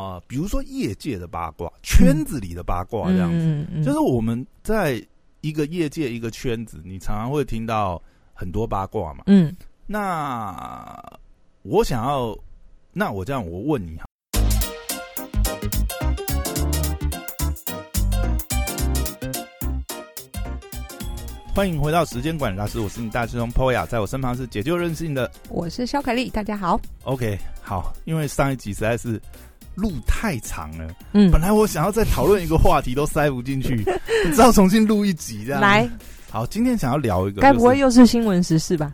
啊、比如说业界的八卦、圈子里的八卦这样子，嗯嗯就是我们在一个业界一个圈子，你常常会听到很多八卦嘛。嗯那我想要，那我这样，我问你哈。欢迎回到时间管理大师，我是你大师兄 Poya，在我身旁是解救任性的我是肖凯丽，大家好。OK。好，因为上一集实在是录太长了，嗯。本来我想要再讨论一个话题都塞不进去，只好重新录一集这样。来，好，今天想要聊一个、就是，该不会又是新闻时事吧？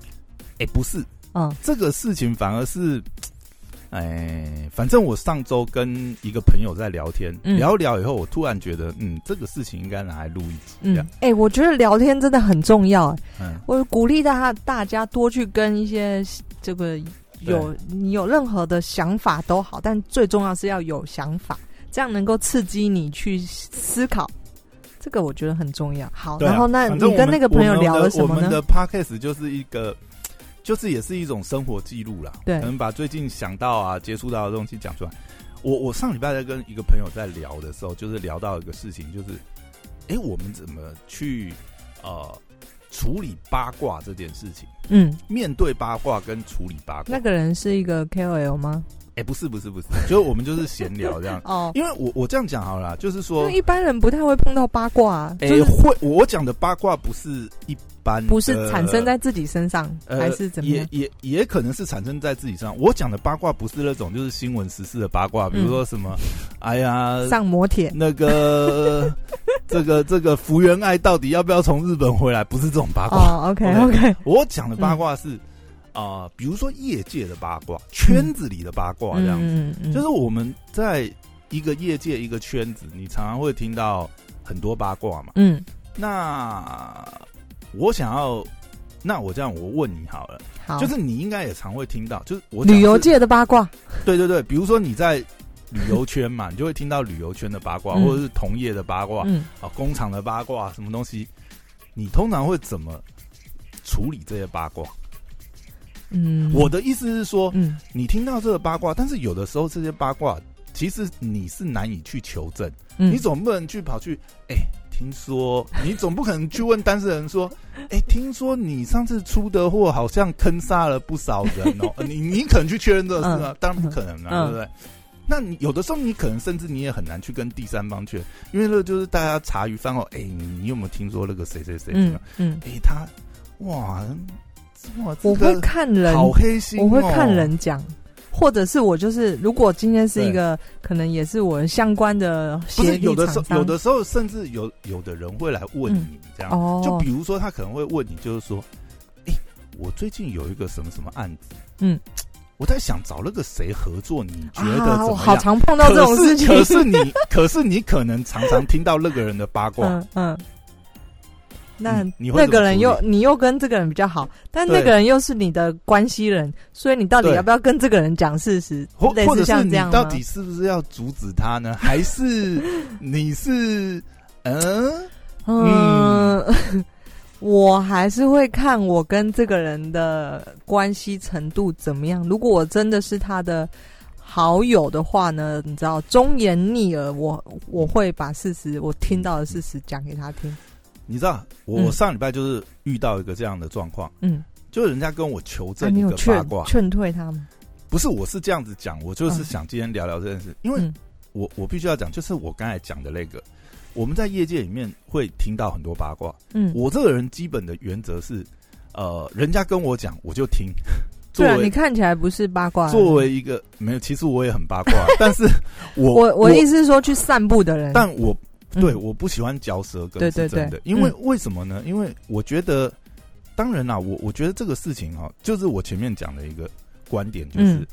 哎、不是，嗯。这个事情反而是，哎，反正我上周跟一个朋友在聊天，嗯。聊一聊以后，我突然觉得，嗯，这个事情应该拿来录一集，这嗯样，，哎、我觉得聊天真的很重要、哎嗯，我鼓励大家大家多去跟一些这个有你有任何的想法都好，但最重要是要有想法，这样能够刺激你去思考。这个我觉得很重要。好，啊然后那你跟那个朋友聊了什么呢？们的我们的 podcast 就是一个，就是也是一种生活记录啦，对可能把最近想到啊、接触到的东西讲出来。我我上礼拜在跟一个朋友在聊的时候，就是聊到一个事情，就是，哎、我们怎么去呃处理八卦这件事情？嗯，面对八卦跟处理八卦那，个人是一个 KOL 吗？哎、不是不是不是，就是我们就是闲聊这样。哦，因为我我这样讲好了啦，就是因说为，一般人不太会碰到八卦、啊，哎、就是会我讲的八卦不是一般，不是产生在自己身上，呃还是怎么樣？也也也可能是产生在自己身上。我讲的八卦不是那种就是新闻时事的八卦，比如说什么，哎呀，上摩铁，那个这个 这个福原爱到底要不要从日本回来？不是这种八卦。哦，OK OK，我讲的八卦是啊、比如说业界的八卦、圈子里的八卦这样子。嗯嗯，就是我们在一个业界一个圈子，你常常会听到很多八卦嘛。嗯，那我想要，那我这样我问你好了，好，就是你应该也常会听到，就是我旅游，界的八卦，对对对，比如说你在旅游圈嘛，你就会听到旅游圈的八卦，嗯。或者是同业的八卦，嗯，啊，工厂的八卦，什么东西，你通常会怎么处理这些八卦？嗯，我的意思是说，嗯。你听到这个八卦，但是有的时候这些八卦其实你是难以去求证，嗯，你总不能去跑去，哎、听说 你总不可能去问当事人说，哎、听说你上次出的货好像坑杀了不少人哦，呃 你你可能去确认这个事吗？当然不可能啊，嗯。对不对？那你有的时候你可能甚至你也很难去跟第三方去，因为那个就是大家茶余饭后，哎、你你有没有听说那个谁谁谁嗯？嗯，哎、他哇我会看人，好黑心、哦，我会看人讲，或者是我就是，如果今天是一个可能也是我相关的不是有的时有的时候甚至有有的人会来问你这样，哦，就比如说他可能会问你，就是说，哎、我最近有一个什么什么案子，嗯，我在想找那个谁合作，你觉得啊，我好怎么样？常碰到这种事情，可是你，可是你可能常常听到那个人的八卦，嗯嗯。那那个人又你又跟这个人比较好，但那个人又是你的关系人，所以你到底要不要跟这个人讲事实？或或者是你到底是不是要阻止他呢？还是你是嗯嗯，我还是会看我跟这个人的关系程度怎么样。如果我真的是他的好友的话呢，你知道忠言逆耳，我我会把事实我听到的事实讲给他听。你知道，我、嗯我上礼拜就是遇到一个这样的状况，嗯，就是人家跟我求、证一个八卦，劝退他吗？不是，我是这样子讲，我就是嗯想今天聊聊这件事，因为嗯我我必须要讲，就是我刚才讲的那个，我们在业界里面会听到很多八卦。嗯，我这个人基本的原则是，呃，人家跟我讲我就听。对啊，你看起来不是八卦。作为一个没有，其实我也很八卦，但是我我我意思是说去散步的人，但我嗯对我不喜欢嚼舌根对对对，因为嗯为什么呢？因为我觉得，当然啦，我我觉得这个事情哈，就是我前面讲的一个观点，就是、嗯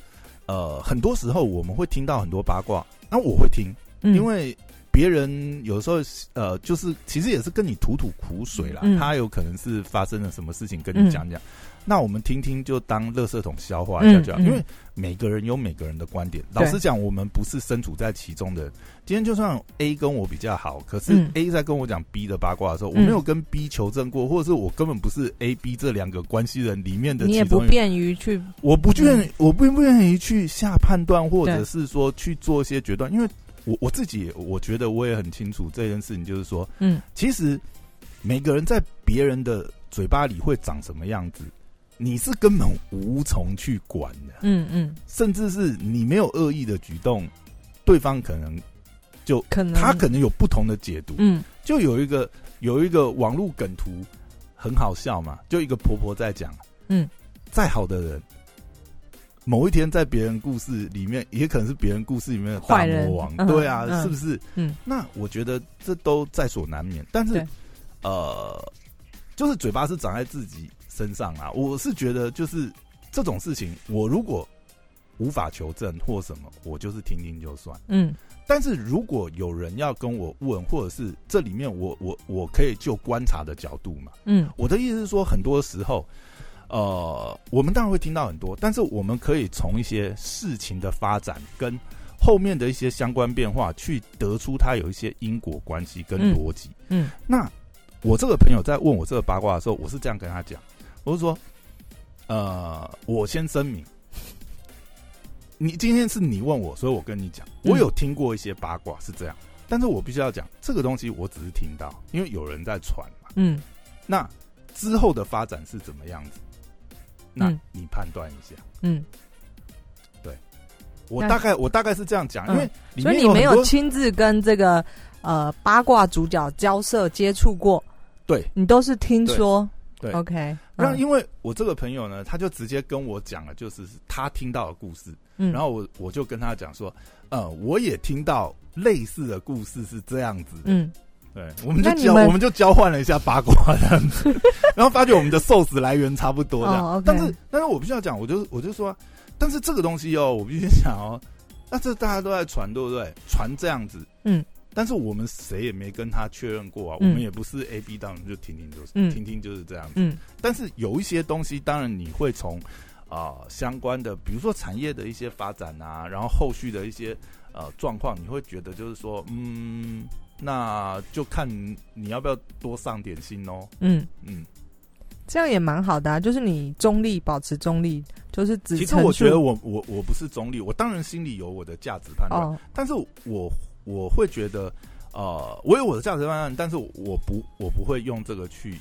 呃，很多时候我们会听到很多八卦，那我会听，嗯因为别人有时候呃，就是其实也是跟你吐吐苦水啦，嗯。他有可能是发生了什么事情跟你讲讲，那我们听听就当垃圾桶消化一下就好，嗯嗯。因为每个人有每个人的观点。老实讲，我们不是身处在其中的人。今天就算 A 跟我比较好，可是嗯。A 在跟我讲 B 的八卦的时候，我嗯没有跟 B 求证过，或者是我根本不是 A、B 这两个关系人里面的你也其中一个。不便于去，我不愿意，我不不愿意去下判断，或者是说去做一些决断，因为我我自己，我觉得我也很清楚这件事情，就是说，嗯。其实每个人在别人的嘴巴里会长什么样子，你是根本无从去管的，嗯嗯，甚至是你没有恶意的举动，对方可能就可能他可能有不同的解读。嗯。就有一个有一个网络梗图很好笑嘛，就一个婆婆在讲，嗯，再好的人，某一天在别人故事里面，也可能是别人故事里面的大魔王，嗯对啊，嗯是不是？嗯，那我觉得这都在所难免，但是呃，就是嘴巴是长在自己身上啊。我是觉得，就是这种事情，我如果无法求证或什么，我就是听听就算。嗯但是如果有人要跟我问，或者是这里面我我我可以就观察的角度嘛，嗯我的意思是说，很多时候，呃，我们当然会听到很多，但是我们可以从一些事情的发展跟后面的一些相关变化，去得出它有一些因果关系跟嗯逻辑。嗯那我这个朋友在问我这个八卦的时候，我是这样跟他讲，我是说，呃，我先声明，你今天是你问我，所以我跟你讲，嗯我有听过一些八卦是这样，但是我必须要讲这个东西，我只是听到，因为有人在传嘛。嗯那之后的发展是怎么样子？那嗯。你判断一下。嗯，对。我大概我大概是这样讲，因为所以你没有亲自跟这个呃八卦主角交涉接触过，对。你都是听说。对。OK，那因为我这个朋友呢，他就直接跟我讲了，就是他听到的故事，嗯。然后我我就跟他讲说，呃，我也听到类似的故事是这样子，嗯对，我们就交我们就交换了一下八卦这样子，然后发觉我们的 source 来源差不多这样，哦，OK。但是但是我必须要讲，我就我就说，但是这个东西哦，我必须讲哦，那这大家都在传，对不对？传这样子，嗯，但是我们谁也没跟他确认过啊，嗯。我们也不是 A B 当然就听听就是，嗯。听听就是这样子。嗯。但是有一些东西，当然你会从啊、相关的，比如说产业的一些发展啊，然后后续的一些呃状况，你会觉得就是说，嗯，那就看你要不要多上点心哦。嗯，嗯，这样也蛮好的啊，就是你中立，保持中立，就是只其实我觉得我我我不是中立，我当然心里有我的价值判断，哦，但是我我会觉得，呃，我有我的价值判断，但是我不我不会用这个去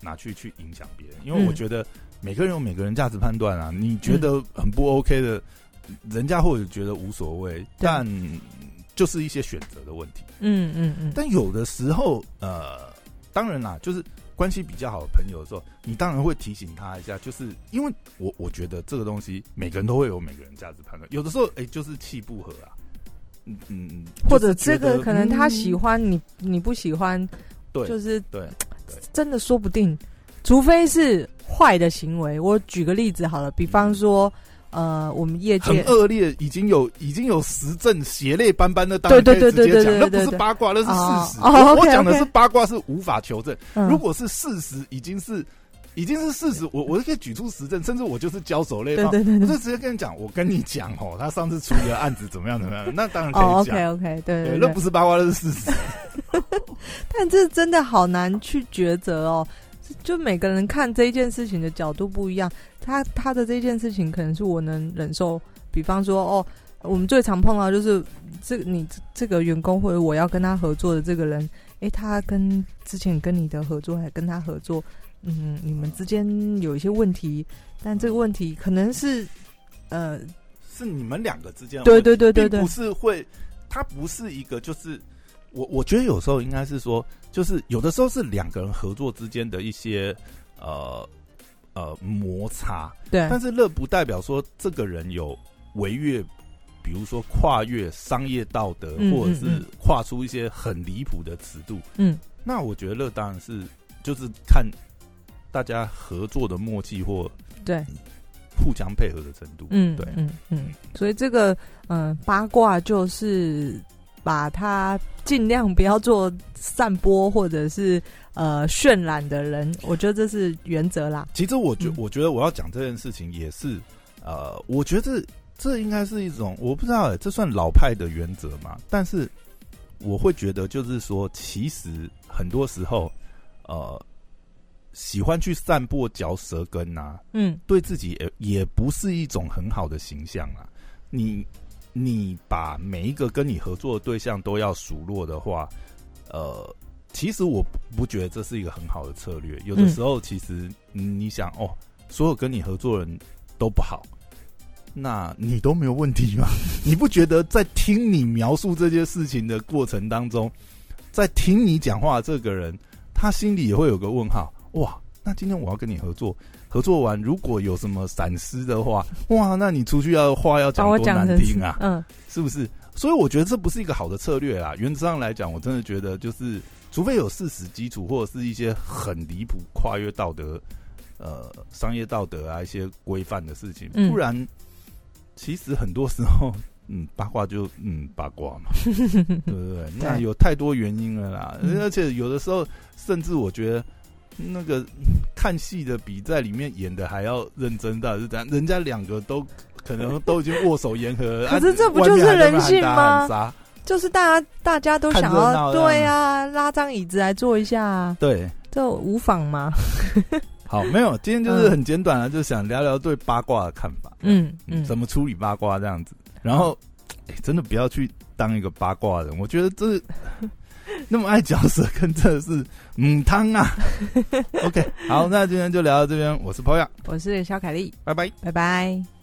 拿去去影响别人，因为嗯我觉得每个人有每个人价值判断啊，你觉得很不 OK 的，人家或者觉得无所谓，但就是一些选择的问题。嗯嗯嗯，但有的时候，呃，当然啦，就是关系比较好的朋友的时候，你当然会提醒他一下，就是因为我我觉得这个东西每个人都会有每个人价值判断，有的时候哎、就是气不合啊，嗯嗯，或者这个可能他嗯喜欢你，你不喜欢，对就是对真的说不定，除非是坏的行为。我举个例子好了，比方说，呃，我们业很界恶劣，已经有已经有实证，血泪斑斑的，当对然可以直接讲，那不是八卦，那是哦事实。哦我讲的是八卦，是无法求证。嗯如果是事实，已经是已经是事实，我我可以举出实证，甚至我就是交手类方，对对对对我就，直接跟你讲，我跟你讲哦，他上次处理的案子怎么样怎么样，那当然可哦以讲。，OK OK，对对那不，是八卦，那是事实。但这真的好难去抉择哦。就每个人看这一件事情的角度不一样，他他的这件事情可能是我能忍受，比方说哦，我们最常碰到就是这你这个员工或者我要跟他合作的这个人，诶，他跟之前跟你的合作还跟他合作，嗯，你们之间有一些问题，但这个问题可能是呃，是你们两个之间的对对对对对并不，是会，他不是一个就是。我我觉得有时候应该是说，就是有的时候是两个人合作之间的一些呃呃摩擦，对但是乐不代表说这个人有违越，比如说跨越商业道德，嗯或者是跨出一些很离谱的尺度。嗯那我觉得乐当然是就是看大家合作的默契或对。互相配合的程度。嗯，对嗯嗯，所以这个嗯、呃八卦就是把它尽量不要做散播或者是呃渲染的人，我觉得这是原则啦。其实我觉嗯我觉得我要讲这件事情也是，呃，我觉得这应该是一种我不知道欸，这算老派的原则嘛？但是我会觉得就是说，其实很多时候，呃，喜欢去散播嚼舌根呐、嗯对自己也也不是一种很好的形象啊。你你把每一个跟你合作的对象都要数落的话，呃，其实我不觉得这是一个很好的策略。有的时候，其实你想哦，所有跟你合作人都不好，那你都没有问题吗？你不觉得在听你描述这件事情的过程当中，在听你讲话这个人，他心里也会有个问号？哇，那今天我要跟你合作，合作完如果有什么闪失的话，哇，那你出去要话要讲多难听啊，嗯是不是？所以我觉得这不是一个好的策略啦。原则上来讲，我真的觉得就是，除非有事实基础，或者是一些很离谱、跨越道德、呃商业道德啊一些规范的事情，嗯不然其实很多时候，嗯，八卦就嗯八卦嘛，对不对？那有太多原因了啦，嗯而且有的时候，甚至我觉得。那个看戏的比在里面演的还要认真，到底是怎样？人家两个都可能都已经握手言和，可是啊这不就是人性吗？就是大家大家都想要对啊，拉张椅子来坐一下啊，对，这无妨吗？好，没有，今天就是很简短的，就想聊聊对八卦的看法，嗯嗯，嗯，怎么处理八卦这样子。然后，哎真的不要去当一个八卦人，我觉得这 那么爱嚼舌根真的是母汤啊。OK，好，那今天就聊到这边，我是 p o y a 我是肖凯丽，拜拜。拜拜。